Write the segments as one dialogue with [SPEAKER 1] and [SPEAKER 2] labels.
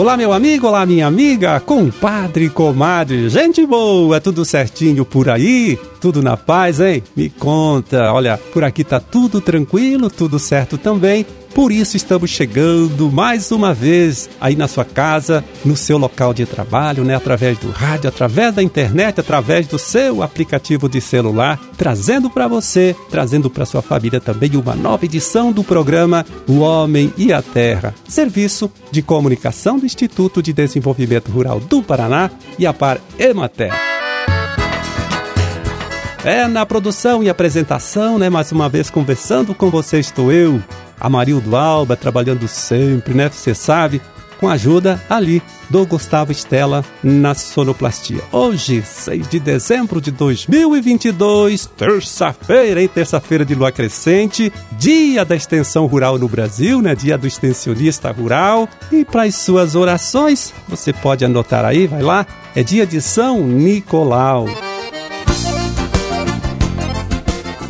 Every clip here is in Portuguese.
[SPEAKER 1] Olá, meu amigo, olá, minha amiga, compadre, comadre, gente boa, tudo certinho por aí? Tudo na paz, hein? Me conta, olha, por aqui tá tudo tranquilo, tudo certo também. Por isso estamos chegando mais uma vez aí na sua casa, no seu local de trabalho, né, através do rádio, através da internet, através do seu aplicativo de celular, trazendo para você, trazendo para sua família também uma nova edição do programa O Homem e a Terra, serviço de comunicação do Instituto de Desenvolvimento Rural do Paraná e a Par Emater. É na produção e apresentação, né? Mais uma vez conversando com você estou eu, Amarildo Alba, trabalhando sempre, né? Você sabe, com a ajuda ali do Gustavo Estela na sonoplastia. Hoje, 6 de dezembro de 2022, terça-feira, hein? Terça-feira de lua crescente, dia da extensão rural no Brasil, né? Dia do extensionista rural. E para as suas orações, você pode anotar aí, vai lá, é dia de São Nicolau.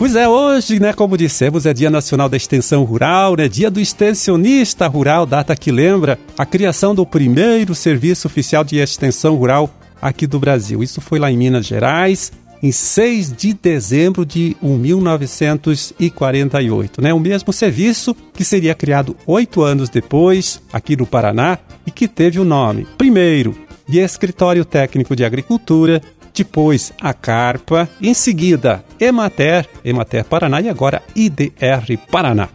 [SPEAKER 1] Pois é, hoje, né, como dissemos, é Dia Nacional da Extensão Rural, né, Dia do Extensionista Rural, data que lembra a criação do primeiro serviço oficial de extensão rural aqui do Brasil. Isso foi lá em Minas Gerais, em 6 de dezembro de 1948, né? O mesmo serviço que seria criado oito anos depois aqui no Paraná e que teve o nome, primeiro, de Escritório Técnico de Agricultura depois a Carpa, em seguida Emater, Emater Paraná e agora IDR Paraná.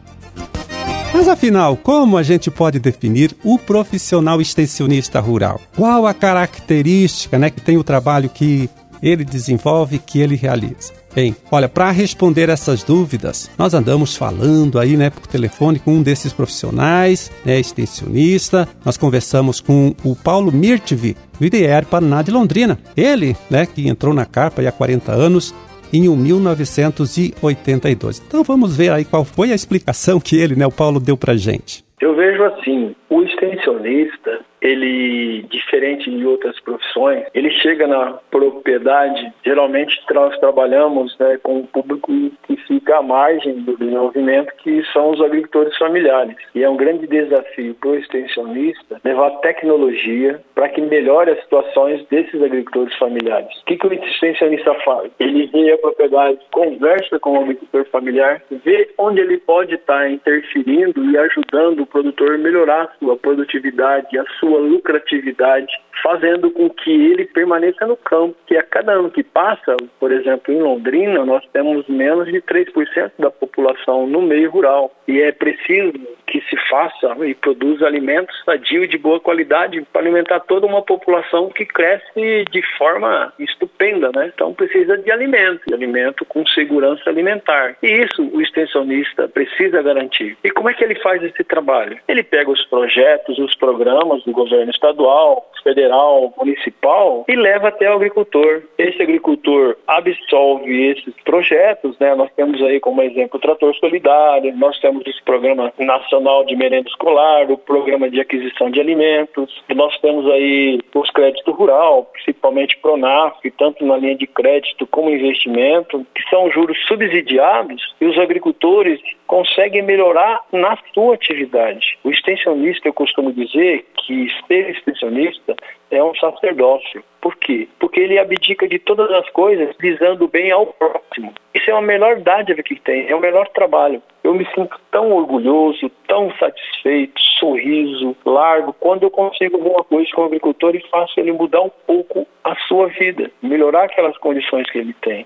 [SPEAKER 1] Mas afinal, como a gente pode definir o profissional extensionista rural? Qual a característica né, que tem o trabalho que ele desenvolve, que ele realiza? Bem, olha, para responder essas dúvidas, nós andamos falando aí, né, por telefone com um desses profissionais, né, extensionista. Nós conversamos com o Paulo Mirtvi, do IDR Paraná de Londrina. Ele, né, que entrou na capa há 40 anos, em 1982. Então vamos ver aí qual foi a explicação que ele, né, o Paulo, deu para gente.
[SPEAKER 2] Eu vejo assim, o extensionista, ele, diferente de outras profissões, ele chega na propriedade, geralmente nós trabalhamos né, com o público que fica à margem do desenvolvimento, que são os agricultores familiares. E é um grande desafio para o extensionista levar tecnologia para que melhore as situações desses agricultores familiares. O que, que o extensionista faz? Ele vê a propriedade, conversa com o agricultor familiar, vê onde ele pode estar tá interferindo e ajudando o produtor melhorar sua produtividade, a sua lucratividade, fazendo com que ele permaneça no campo. Que a cada ano que passa, por exemplo, em Londrina, nós temos menos de 3% da população no meio rural. E é preciso que se faça e produza alimentos sadios de boa qualidade para alimentar toda uma população que cresce de forma estupenda, né? Então precisa de alimento, de alimento com segurança alimentar. E isso o extensionista precisa garantir. E como é que ele faz esse trabalho? Ele pega os projetos, os programas do governo estadual, federal, municipal e leva até o agricultor. Esse agricultor absolve esses projetos, né? Nós temos aí como exemplo o Trator Solidário, nós temos esse programa nacional de merenda escolar, o programa de aquisição de alimentos, nós temos aí os créditos rural, principalmente Pronaf, tanto na linha de crédito como investimento, que são juros subsidiados e os agricultores conseguem melhorar na sua atividade. O extensionista, eu costumo dizer que ser extensionista é um sacerdócio. Por quê? Porque ele abdica de todas as coisas visando bem ao próximo. Isso é a melhor dádiva que tem, é o melhor trabalho. Eu me sinto tão orgulhoso, tão satisfeito, sorriso largo, quando eu consigo alguma coisa com o agricultor e faço ele mudar um pouco a sua vida, melhorar aquelas condições que ele tem.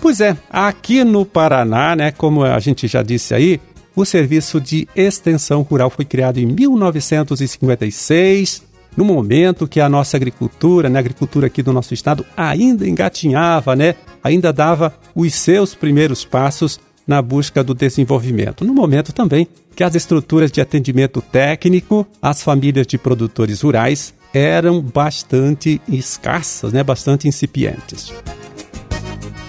[SPEAKER 1] Pois é, aqui no Paraná, né, como a gente já disse aí, o Serviço de Extensão Rural foi criado em 1956, no momento que a nossa agricultura, né, a agricultura aqui do nosso estado, ainda engatinhava, né, ainda dava os seus primeiros passos na busca do desenvolvimento. No momento também que as estruturas de atendimento técnico às famílias de produtores rurais eram bastante escassas, né, bastante incipientes.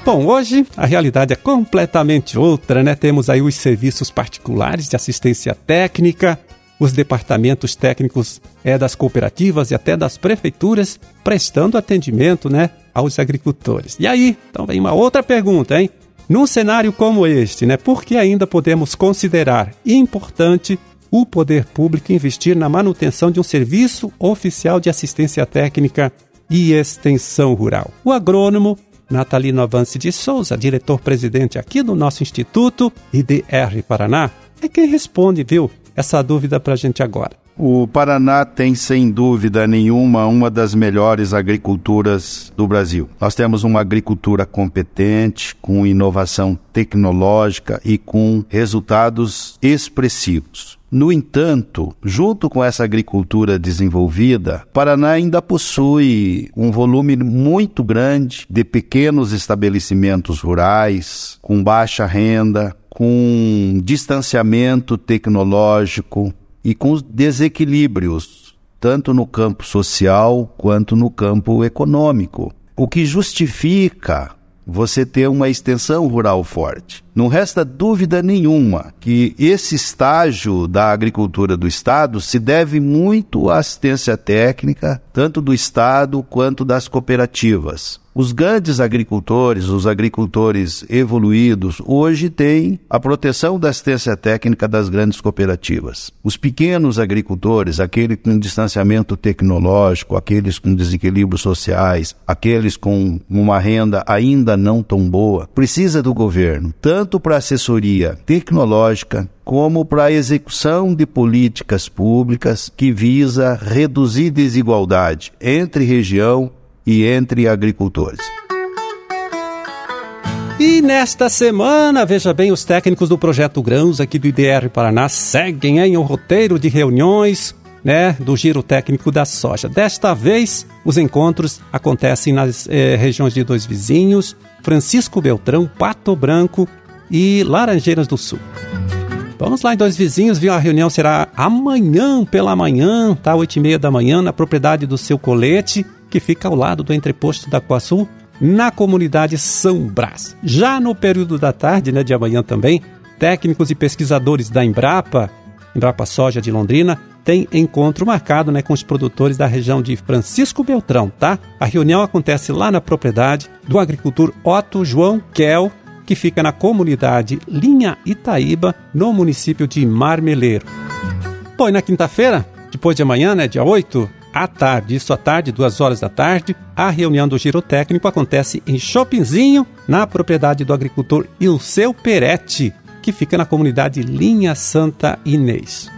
[SPEAKER 1] Bom, hoje a realidade é completamente outra, né? Temos aí os serviços particulares de assistência técnica, os departamentos técnicos é das cooperativas e até das prefeituras prestando atendimento, né, aos agricultores. E aí, então vem uma outra pergunta, hein? Num cenário como este, né, por que ainda podemos considerar importante o poder público investir na manutenção de um serviço oficial de assistência técnica e extensão rural. O agrônomo Natalino Avance de Souza, diretor-presidente aqui do nosso Instituto IDR Paraná, é quem responde, viu, essa dúvida para a gente agora.
[SPEAKER 3] O Paraná tem, sem dúvida nenhuma, uma das melhores agriculturas do Brasil. Nós temos uma agricultura competente, com inovação tecnológica e com resultados expressivos. No entanto, junto com essa agricultura desenvolvida, Paraná ainda possui um volume muito grande de pequenos estabelecimentos rurais, com baixa renda, com distanciamento tecnológico e com desequilíbrios, tanto no campo social quanto no campo econômico. O que justifica você ter uma extensão rural forte. Não resta dúvida nenhuma que esse estágio da agricultura do Estado se deve muito à assistência técnica, tanto do Estado quanto das cooperativas. Os grandes agricultores, os agricultores evoluídos, hoje têm a proteção da assistência técnica das grandes cooperativas. Os pequenos agricultores, aqueles com distanciamento tecnológico, aqueles com desequilíbrios sociais, aqueles com uma renda ainda não tão boa, precisa do governo, tanto para assessoria tecnológica, como para a execução de políticas públicas que visa reduzir desigualdade entre região e entre agricultores.
[SPEAKER 1] E nesta semana, veja bem, os técnicos do Projeto Grãos aqui do IDR Paraná seguem em um roteiro de reuniões né, do Giro Técnico da Soja. Desta vez, os encontros acontecem nas eh, regiões de dois vizinhos, Francisco Beltrão, Pato Branco e Laranjeiras do Sul. Vamos lá em dois vizinhos, viu? A reunião será amanhã pela manhã, tá? Oito e meia da manhã, na propriedade do seu colete que fica ao lado do entreposto da Coaçu, na comunidade São Brás. Já no período da tarde, né, de amanhã também, técnicos e pesquisadores da Embrapa, Embrapa Soja de Londrina, tem encontro marcado né, com os produtores da região de Francisco Beltrão, tá? A reunião acontece lá na propriedade do agricultor Otto João Kel, que fica na comunidade Linha Itaíba, no município de Marmeleiro. Bom, e na quinta-feira, depois de amanhã, né, dia 8, à tarde, isso à tarde, duas horas da tarde, a reunião do Giro Técnico acontece em Shoppingzinho, na propriedade do agricultor Ilseu Peretti, que fica na comunidade Linha Santa Inês.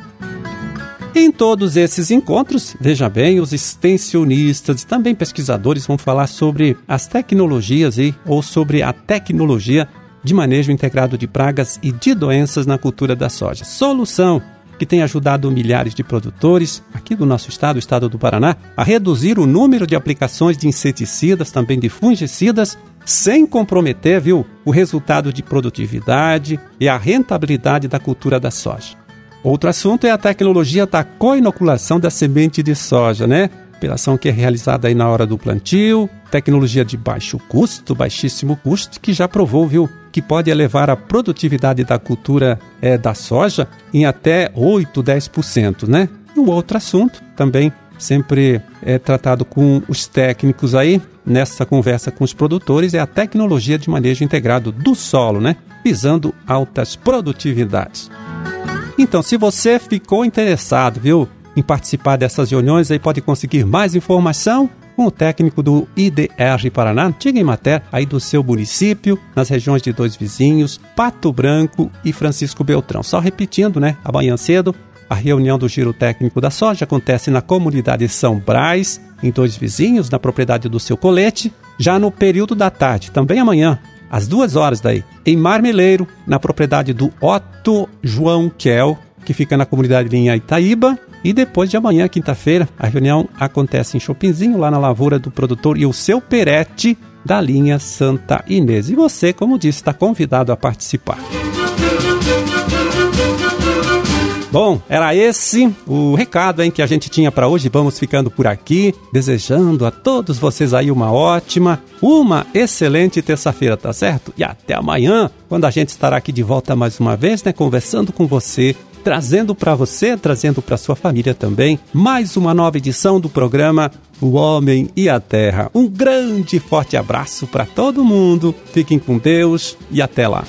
[SPEAKER 1] Em todos esses encontros, veja bem, os extensionistas e também pesquisadores vão falar sobre as tecnologias e ou sobre a tecnologia de manejo integrado de pragas e de doenças na cultura da soja. Solução que tem ajudado milhares de produtores aqui do nosso estado, o estado do Paraná, a reduzir o número de aplicações de inseticidas, também de fungicidas, sem comprometer, viu, o resultado de produtividade e a rentabilidade da cultura da soja. Outro assunto é a tecnologia da coinoculação da semente de soja, né? Operação que é realizada aí na hora do plantio, tecnologia de baixo custo, baixíssimo custo, que já provou, viu, que pode elevar a produtividade da cultura é, da soja em até 8, 10%, né? E um outro assunto também sempre é tratado com os técnicos aí nessa conversa com os produtores é a tecnologia de manejo integrado do solo, né? Visando altas produtividades. Então, se você ficou interessado, viu, em participar dessas reuniões, aí pode conseguir mais informação com o técnico do IDR Paraná, antiga Imater, aí do seu município, nas regiões de dois vizinhos, Pato Branco e Francisco Beltrão. Só repetindo, né? Amanhã cedo, a reunião do Giro Técnico da Soja acontece na comunidade São Braz, em dois vizinhos, na propriedade do seu colete. Já no período da tarde, também amanhã, às duas horas daí, em Marmeleiro, na propriedade do Otto João Kel, que fica na comunidade Linha Itaíba, e depois de amanhã, quinta-feira, a reunião acontece em Chopinzinho, lá na lavoura do produtor e o seu Perete da linha Santa Inês. E você, como disse, está convidado a participar. Bom, era esse o recado hein, que a gente tinha para hoje. Vamos ficando por aqui, desejando a todos vocês aí uma ótima, uma excelente terça-feira, tá certo? E até amanhã, quando a gente estará aqui de volta mais uma vez, né, conversando com você trazendo para você, trazendo para sua família também, mais uma nova edição do programa O Homem e a Terra. Um grande e forte abraço para todo mundo. Fiquem com Deus e até lá.